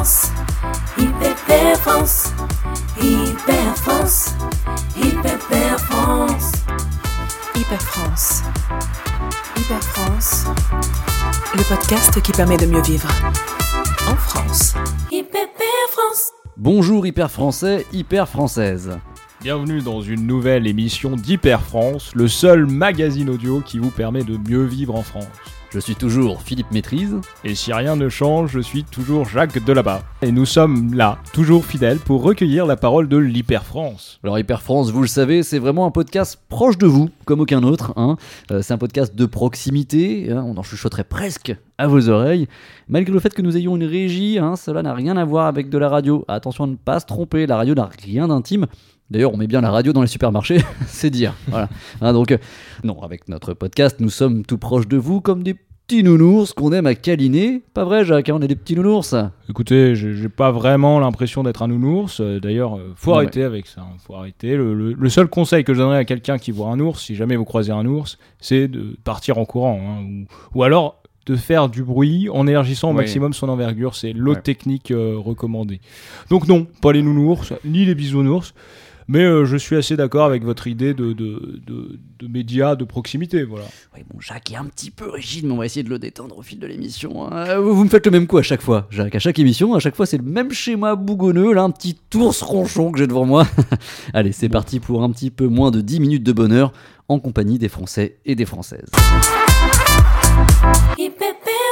France, Hyper France, Hyper France, Hyper France, Hyper France. Hyper France. Le podcast qui permet de mieux vivre. En France. Hyper France. Bonjour hyper français, hyper française. Bienvenue dans une nouvelle émission d'Hyper France, le seul magazine audio qui vous permet de mieux vivre en France. Je suis toujours Philippe Maîtrise. Et si rien ne change, je suis toujours Jacques Delabas. Et nous sommes là, toujours fidèles, pour recueillir la parole de l'Hyper France. Alors Hyper France, vous le savez, c'est vraiment un podcast proche de vous, comme aucun autre. hein. Euh, c'est un podcast de proximité, hein, on en chuchoterait presque à vos oreilles. Malgré le fait que nous ayons une régie, hein, cela n'a rien à voir avec de la radio. Attention à ne pas se tromper, la radio n'a rien d'intime. D'ailleurs, on met bien la radio dans les supermarchés, c'est dire. Voilà. Hein, donc, euh, non, avec notre podcast, nous sommes tout proches de vous comme des petits nounours qu'on aime à câliner. Pas vrai, Jacques hein, On est des petits nounours. Écoutez, j'ai pas vraiment l'impression d'être un nounours. euh, D'ailleurs, euh, faut Non, arrêter avec ça. hein, Faut arrêter. Le, le- le seul conseil que je donnerais à quelqu'un qui voit un ours, si jamais vous croisez un ours, c'est de partir en courant. hein, ou, ou alors de faire du bruit en élargissant au Oui. maximum son envergure. C'est l'autre Ouais. technique euh, recommandée. Donc non, pas les nounours, ni les bisounours. Mais euh, je suis assez d'accord avec votre idée de, de, de- de médias de proximité. Voilà. Oui, bon, Jacques est un petit peu rigide, mais on va essayer de le détendre au fil de l'émission. hein. Vous, vous me faites le même coup à chaque fois, Jacques. À chaque émission, à chaque fois, c'est le même schéma bougonneux, là, un petit ours ronchon que j'ai devant moi. Allez, c'est parti pour un petit peu moins de 10 minutes de bonheur en compagnie des Français et des Françaises.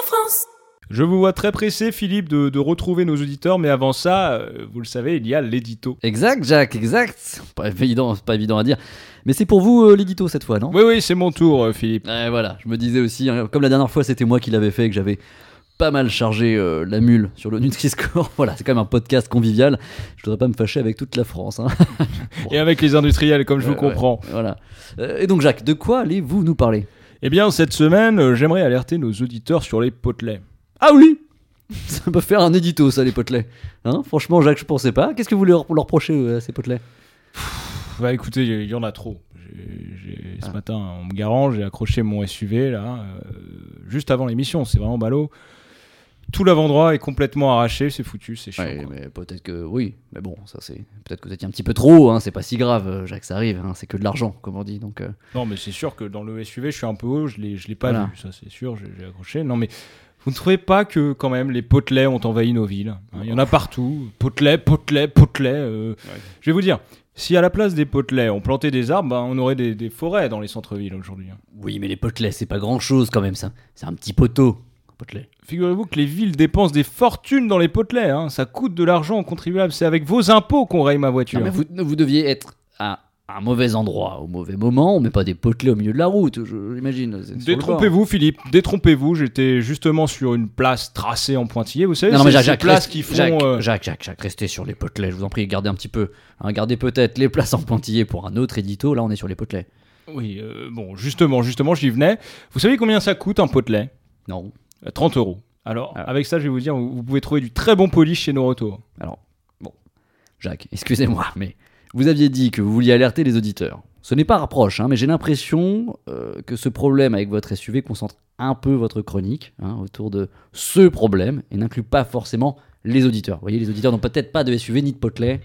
France. Je vous vois très pressé, Philippe, de, de retrouver nos auditeurs. Mais avant ça, euh, vous le savez, il y a l'édito. Exact, Jacques, exact. Pas évident, pas évident à dire. Mais c'est pour vous euh, l'édito cette fois, non? Oui, oui, c'est mon tour, euh, Philippe. Ouais, voilà, je me disais aussi, hein, comme la dernière fois c'était moi qui l'avais fait et que j'avais pas mal chargé euh, la mule sur le Nutri-Score. voilà, c'est quand même un podcast convivial. Je voudrais pas me fâcher avec toute la France. hein. Et avec les industriels, comme je vous ouais, comprends. voilà. Euh, et donc Jacques, de quoi allez-vous nous parler? Eh bien, cette semaine, j'aimerais alerter nos auditeurs sur les potelets. Ah oui Ça peut faire un édito ça les potelets. Hein Franchement Jacques, je pensais pas. Qu'est-ce que vous leur, leur reprochez euh, à ces potelets? Bah écoutez, il y en a trop. J'ai- Ce matin, en me garant, j'ai accroché mon SUV, là, euh, juste avant l'émission. C'est vraiment ballot. Tout l'avant-droit est complètement arraché, c'est foutu, c'est chiant. Ouais, mais peut-être que oui, mais bon, ça c'est peut-être que vous étiez un petit peu trop, hein, c'est pas si grave, euh, Jacques, ça arrive, hein, c'est que de l'argent, comme on dit, donc euh, Non, mais c'est sûr que dans le SUV, je suis un peu haut, je l'ai pas Voilà. vu, ça c'est sûr, j'ai j'ai accroché. Non, mais vous ne trouvez pas que quand même les potelets ont envahi nos villes hein? Il y en a partout. Potelets, potelets, potelets. euh, Je vais vous dire, si à la place des potelets on plantait des arbres, ben, on aurait des, des forêts dans les centres-villes aujourd'hui. hein. oui, mais les potelets, c'est pas grand-chose quand même, ça, c'est un petit poteau, un potelet. Figurez-vous que les villes dépensent des fortunes dans les potelets. hein. Ça coûte de l'argent aux contribuables. C'est avec vos impôts qu'on raye ma voiture. Non, mais vous, vous deviez être à un mauvais endroit, au mauvais moment, on met pas des potelets au milieu de la route, je- j'imagine. Détrompez-vous, Philippe. Détrompez-vous. J'étais justement sur une place tracée en pointillé. Vous savez, Non, non, mais Jacques, ces Jacques, places reste- qui font. Jacques, euh, Jacques, Jacques, Jacques, restez sur les potelets, je vous en prie, gardez un petit peu. Hein, gardez peut-être les places en pointillé pour un autre édito, là on est sur les potelets. Oui, euh, bon, justement, justement, j'y venais. Vous savez combien ça coûte un potelet? Non. Euh, 30 euros. Alors, Ah. avec ça, je vais vous dire, vous, pouvez trouver du très bon polish chez nos retours. Alors, bon, Jacques, excusez-moi, mais vous aviez dit que vous vouliez alerter les auditeurs. Ce n'est pas rapproche, hein, mais j'ai l'impression euh, que ce problème avec votre SUV concentre un peu votre chronique hein, autour de ce problème et n'inclut pas forcément les auditeurs. Vous voyez, les auditeurs n'ont peut-être pas de SUV ni de potelet.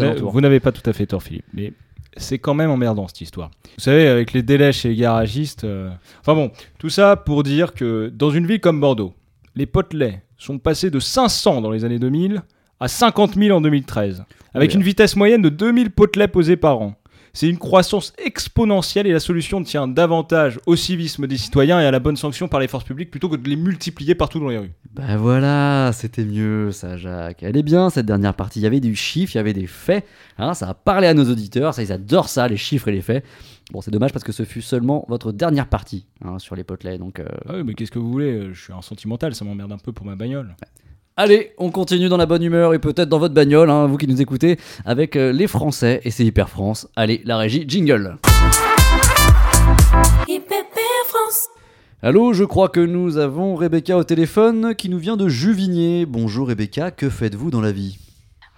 n'a- vous n'avez pas tout à fait tort, Philippe, mais c'est quand même emmerdant cette histoire. Vous savez, avec les délais chez les garagistes. euh, Enfin bon, tout ça pour dire que dans une ville comme Bordeaux, les potelets sont passés de 500 dans les années 2000 à 50 000 en 2013, avec Oui. une vitesse moyenne de 2000 potelets posés par an. C'est une croissance exponentielle et la solution tient davantage au civisme des citoyens et à la bonne sanction par les forces publiques plutôt que de les multiplier partout dans les rues. Ben voilà, c'était mieux ça, Jacques. Elle est bien cette dernière partie. Il y avait du chiffre, il y avait des faits. hein, ça a parlé à nos auditeurs, ça ils adorent ça, les chiffres et les faits. Bon, c'est dommage parce que ce fut seulement votre dernière partie hein, sur les potelets. Donc, euh, Ah oui, mais qu'est-ce que vous voulez euh, Je suis un sentimental, ça m'emmerde un peu pour ma bagnole. Allez, on continue dans la bonne humeur et peut-être dans votre bagnole, hein, vous qui nous écoutez, avec euh, les Français et c'est Hyper France. Allez, la régie, jingle. Hyper France. Allô, je crois que nous avons Rebecca au téléphone qui nous vient de Juvigné. Bonjour Rebecca, que faites-vous dans la vie?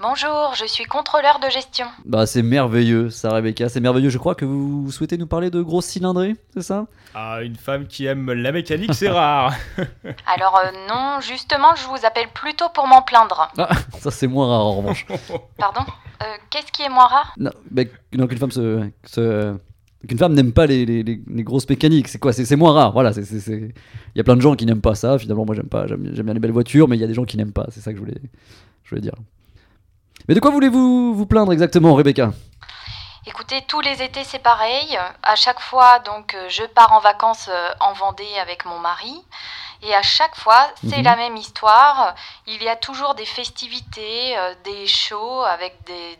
Bonjour, je suis contrôleur de gestion. Bah c'est merveilleux ça Rebecca, c'est merveilleux. Je crois que vous souhaitez nous parler de grosses cylindrées, c'est ça? Ah, une femme qui aime la mécanique, c'est rare. Alors euh, non, justement, je vous appelle plutôt pour m'en plaindre. Ah, ça c'est moins rare en revanche. Pardon? Euh, Qu'est-ce qui est moins rare? Non, non, qu'une femme se, se- qu'une femme n'aime pas les, les- les- les grosses mécaniques, c'est quoi? C'est c'est moins rare. Voilà, c'est c'est- c'est- il y a plein de gens qui n'aiment pas ça. Finalement, moi j'aime pas, j'aime j'aime bien les belles voitures, mais il y a des gens qui n'aiment pas. C'est ça que je voulais, je voulais dire. Mais de quoi voulez-vous vous plaindre exactement, Rebecca? Écoutez, tous les étés c'est pareil. À chaque fois, donc, euh, je pars en vacances euh, en Vendée avec mon mari. Et à chaque fois, c'est Mhm. la même histoire. Il y a toujours des festivités, euh, des shows avec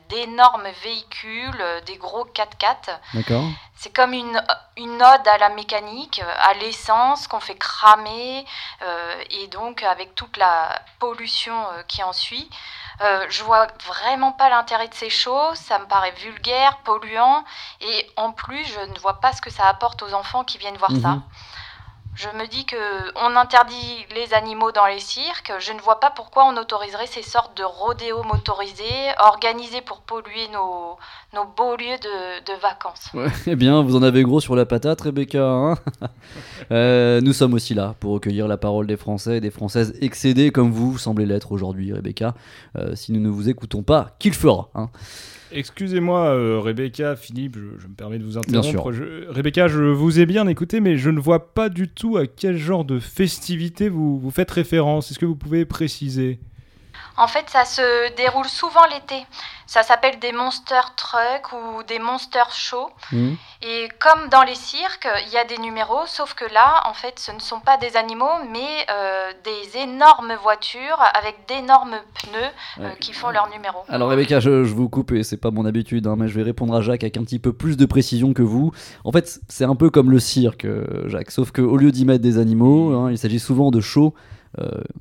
d'énormes véhicules, euh, des gros 4x4. D'accord. C'est comme une, une ode à la mécanique, à l'essence qu'on fait cramer, euh, et donc avec toute la pollution qui en suit. Je vois vraiment pas l'intérêt de ces shows, ça me paraît vulgaire, polluant, et en plus, je ne vois pas ce que ça apporte aux enfants qui viennent voir ça. Je me dis que on interdit les animaux dans les cirques. Je ne vois pas pourquoi on autoriserait ces sortes de rodéos motorisés organisés pour polluer nos, nos beaux lieux de, de vacances. Ouais, eh bien, vous en avez gros sur la patate, Rebecca. hein Euh, nous sommes aussi là pour recueillir la parole des Français et des Françaises excédés comme vous semblez l'être aujourd'hui, Rebecca. Euh, si nous ne vous écoutons pas, qui le fera hein Excusez-moi, euh, Rebecca, Philippe, je, je me permets de vous Bien interrompre. Je- Rebecca, je vous ai bien écouté, mais je ne vois pas du tout à quel genre de festivité vous, vous faites référence? Est-ce que vous pouvez préciser? En fait, ça se déroule souvent l'été. Ça s'appelle des monster trucks ou des monster shows. Hmm Et comme dans les cirques, il y a des numéros, sauf que là, en fait, ce ne sont pas des animaux, mais euh, des énormes voitures avec d'énormes pneus euh, qui font leur numéro. Alors Rebecca, je, je vous coupe et c'est pas mon habitude, hein, mais je vais répondre à Jacques avec un petit peu plus de précision que vous. En fait, c'est un peu comme le cirque, euh, Jacques, sauf qu'au lieu d'y mettre des animaux, hein, il s'agit souvent de shows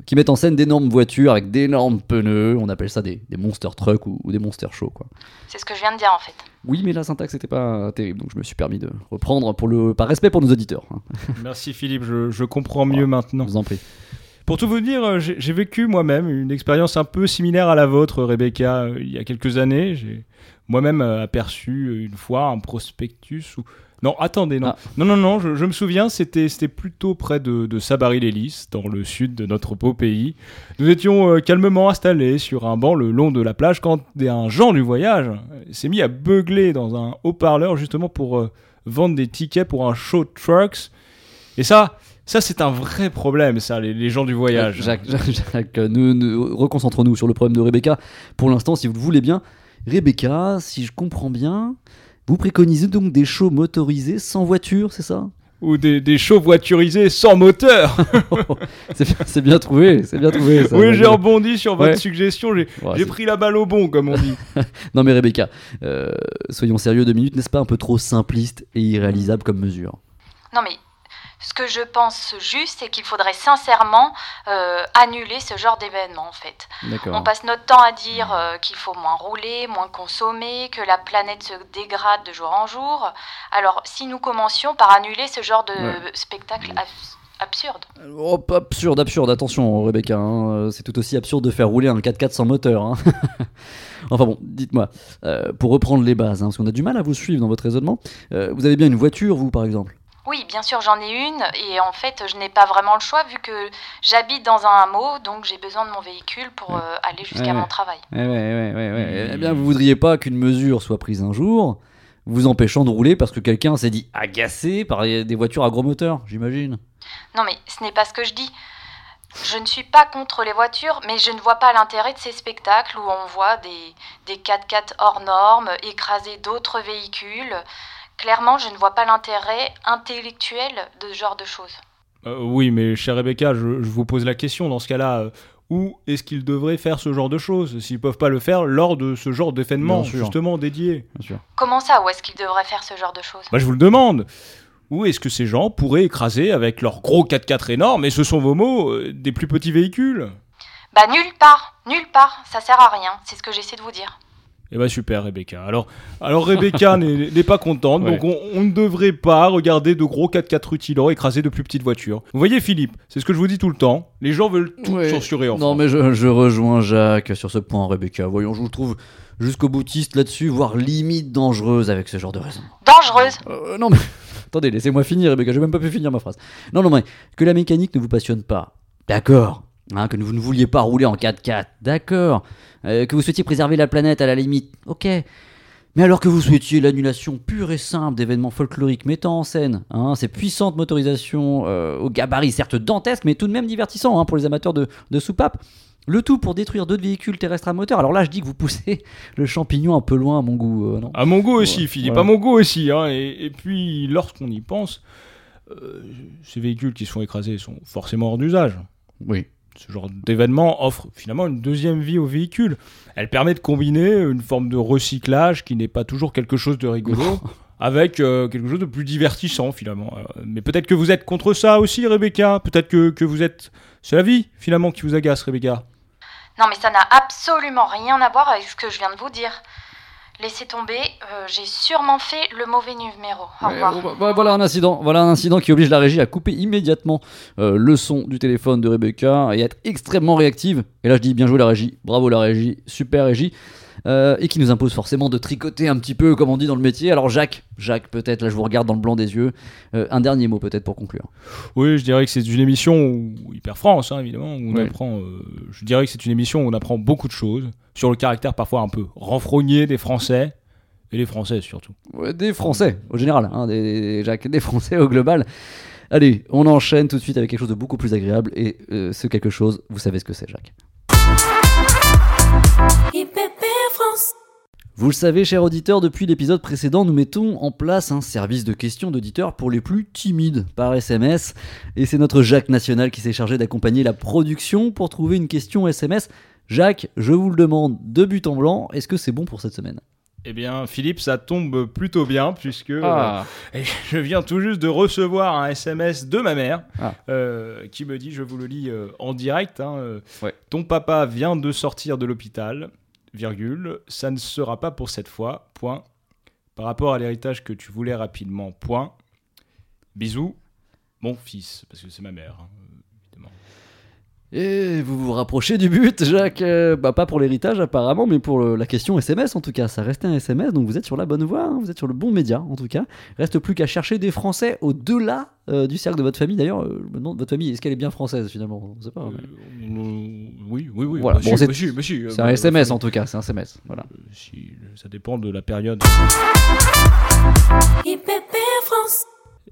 qui mettent en scène d'énormes voitures avec d'énormes pneus. On appelle ça des, des monster trucks ou, ou des monster shows, quoi. C'est ce que je viens de dire, en fait. Oui, mais la syntaxe n'était pas terrible, donc je me suis permis de reprendre pour le, par respect pour nos auditeurs. hein. Merci Philippe, je, je comprends mieux maintenant. Je vous en prie. Pour tout vous dire, euh, j'ai j'ai vécu moi-même une expérience un peu similaire à la vôtre, Rebecca, euh, il y a quelques années. J'ai moi-même euh, aperçu euh, une fois un prospectus ou... Non, attendez, non. Ah. Non, non, non, je, je me souviens, c'était c'était plutôt près de, de Sabary-les-Lys, dans le sud de notre beau pays. Nous étions euh, calmement installés sur un banc le long de la plage quand un Jean du voyage euh, s'est mis à beugler dans un haut-parleur justement pour euh, vendre des tickets pour un show de trucks. Et ça, ça c'est un vrai problème, ça, les, les gens du voyage. Jacques, Jacques, Jacques, euh, nous, nous- reconcentrons-nous sur le problème de Rebecca. Pour l'instant, si vous le voulez bien, Rebecca, si je comprends bien, vous préconisez donc des shows motorisés sans voiture, c'est ça? Ou des, des shows voiturisés sans moteur. C'est bien, trouvé, c'est bien trouvé. ça. oui, j'ai rebondi sur votre Ouais. suggestion, j'ai Ouais, pris la balle au bon, comme on dit. Non mais Rebecca, euh, soyons sérieux deux minutes, n'est-ce pas un peu trop simpliste et irréalisable comme mesure? Non, mais ce que je pense juste, c'est qu'il faudrait sincèrement euh, annuler ce genre d'événement, en fait. On passe notre temps à dire euh, qu'il faut moins rouler, moins consommer, que la planète se dégrade de jour en jour. Alors, si nous commencions par annuler ce genre de Ouais. spectacle abs- absurde. Oh, absurde, absurde, attention Rebecca, hein, euh, c'est tout aussi absurde de faire rouler un 4x4 sans moteur. hein. enfin bon, dites-moi, euh, pour reprendre les bases, hein, parce qu'on a du mal à vous suivre dans votre raisonnement, vous avez bien une voiture, vous par exemple Oui, bien sûr, j'en ai une, et en fait, je n'ai pas vraiment le choix vu que j'habite dans un hameau, donc j'ai besoin de mon véhicule pour euh, aller jusqu'à Ouais. mon travail. Eh ouais, ouais, ouais, ouais. Eh bien, vous voudriez pas qu'une mesure soit prise un jour, vous empêchant de rouler parce que quelqu'un s'est dit agacé par des voitures à gros moteur, j'imagine. Non, mais ce n'est pas ce que je dis. Je ne suis pas contre les voitures, mais je ne vois pas l'intérêt de ces spectacles où on voit des, des 4x4 hors normes écraser d'autres véhicules. Clairement, je ne vois pas l'intérêt intellectuel de ce genre de choses. Euh, oui, mais chère Rebecca, je, je vous pose la question dans ce cas-là. euh, où est-ce qu'ils devraient faire ce genre de choses s'ils peuvent pas le faire lors de ce genre d'événement justement dédié Bien sûr. Comment ça, où est-ce qu'ils devraient faire ce genre de choses? Bah, je vous le demande. Où est-ce que ces gens pourraient écraser avec leurs gros 4x4 énormes, et ce sont vos mots, euh, des plus petits véhicules? Bah nulle part, nulle part, ça sert à rien, c'est ce que j'essaie de vous dire. Eh ben super Rebecca. Alors, alors Rebecca n'est pas contente, Ouais. donc on, on ne devrait pas regarder de gros 4x4 rutilants écraser de plus petites voitures. Vous voyez Philippe, c'est ce que je vous dis tout le temps. Les gens veulent tout Ouais. censurer en Non, France. mais je, je rejoins Jacques sur ce point, Rebecca. Voyons, je vous trouve jusqu'au boutiste là-dessus, voire limite dangereuse avec ce genre de raison. Dangereuse. Euh, non, mais attendez, laissez-moi finir, Rebecca. J'ai même pas pu finir ma phrase. Non, non, mais que la mécanique ne vous passionne pas, d'accord. Hein, que vous ne vouliez pas rouler en 4x4, d'accord. Euh, que vous souhaitiez préserver la planète à la limite, ok. Mais alors que vous souhaitiez l'annulation pure et simple d'événements folkloriques mettant en scène hein, ces puissantes motorisations euh, au gabarit certes dantesques, mais tout de même divertissants hein, pour les amateurs de, de soupapes, le tout pour détruire d'autres véhicules terrestres à moteur. Alors là, je dis que vous poussez le champignon un peu loin à mon goût, euh, non? À mon goût aussi, Philippe, voilà. à mon goût aussi. hein. Et, et puis, lorsqu'on y pense, euh, ces véhicules qui se font écraser sont forcément hors d'usage. Oui. Ce genre d'événement offre finalement une deuxième vie au véhicule. Elle permet de combiner une forme de recyclage qui n'est pas toujours quelque chose de rigolo avec euh, quelque chose de plus divertissant finalement. Euh, mais peut-être que vous êtes contre ça aussi, Rebecca. Peut-être que, que vous êtes... C'est la vie finalement qui vous agace, Rebecca. Non, mais ça n'a absolument rien à voir avec ce que je viens de vous dire. Laissez tomber, euh, j'ai sûrement fait le mauvais numéro. Au revoir. bah, voilà un incident, voilà un incident qui oblige la régie à couper immédiatement euh, le son du téléphone de Rebecca et à être extrêmement réactive. Et là je dis bien joué la régie, bravo la régie, super régie. Euh, et qui nous impose forcément de tricoter un petit peu comme on dit dans le métier. Alors Jacques, Jacques peut-être, là je vous regarde dans le blanc des yeux, Euh, un dernier mot peut-être pour conclure. Oui, je dirais que c'est une émission où- Hyper France, hein, évidemment, où on apprend. euh, je dirais que c'est une émission où on apprend beaucoup de choses sur le caractère parfois un peu renfrogné des Français et les Françaises surtout. Ouais, des Français au général, hein, des, des- Jacques, des Français au global. Allez, on enchaîne tout de suite avec quelque chose de beaucoup plus agréable et euh, ce quelque chose, vous savez ce que c'est Jacques. Vous le savez, chers auditeurs, depuis l'épisode précédent, nous mettons en place un service de questions d'auditeurs pour les plus timides par SMS. Et c'est notre Jacques National qui s'est chargé d'accompagner la production pour trouver une question SMS. Jacques, je vous le demande de but en blanc, est-ce que c'est bon pour cette semaine? Eh bien, Philippe, ça tombe plutôt bien puisque Ah. euh, et je viens tout juste de recevoir un SMS de ma mère Ah. euh, qui me dit, je vous le lis euh, en direct, hein, Ouais. ton papa vient de sortir de l'hôpital, virgule, ça ne sera pas pour cette fois, point. Par rapport à l'héritage que tu voulais rapidement, point. Bisous, mon fils, parce que c'est ma mère, hein. Et vous vous rapprochez du but, Jacques Euh, Bah pas pour l'héritage apparemment, mais pour le- la question SMS en tout cas. Ça restait un SMS, donc vous êtes sur la bonne voie, hein, vous êtes sur le bon média en tout cas. Reste plus qu'à chercher des Français au-delà euh, du cercle de votre famille. D'ailleurs, euh, je me demande, votre famille, est-ce qu'elle est bien française finalement? On sait pas. mais- Euh, euh, oui, oui, oui. Voilà, bah, bon, si, c'est- bah, si, bah, si, euh, C'est un SMS bah, en tout cas, c'est un SMS. Voilà. euh, si, ça dépend de la période. IPP France.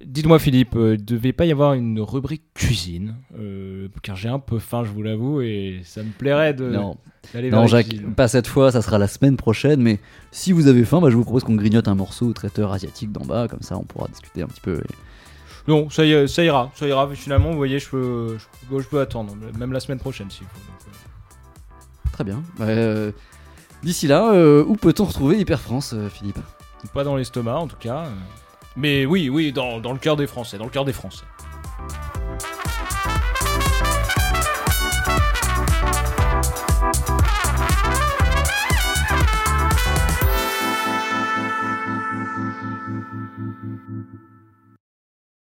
Dites-moi Philippe, euh, il devait pas y avoir une rubrique cuisine, euh, car j'ai un peu faim, je vous l'avoue, et ça me plairait de non, vers non Jacques, cuisine. pas cette fois, ça sera la semaine prochaine. Mais si vous avez faim, bah, je vous propose qu'on grignote un morceau au traiteur asiatique d'en bas, comme ça on pourra discuter un petit peu. et- Non, ça, y- ça ira, ça ira. Finalement, vous voyez, je peux, je, je peux attendre, même la semaine prochaine s'il faut. donc, euh, Très bien. Bah, euh, D'ici là, euh, où peut-on retrouver Hyper France, euh, Philippe? Pas dans l'estomac en tout cas. Mais oui, oui, dans, dans le cœur des Français, dans le cœur des Français.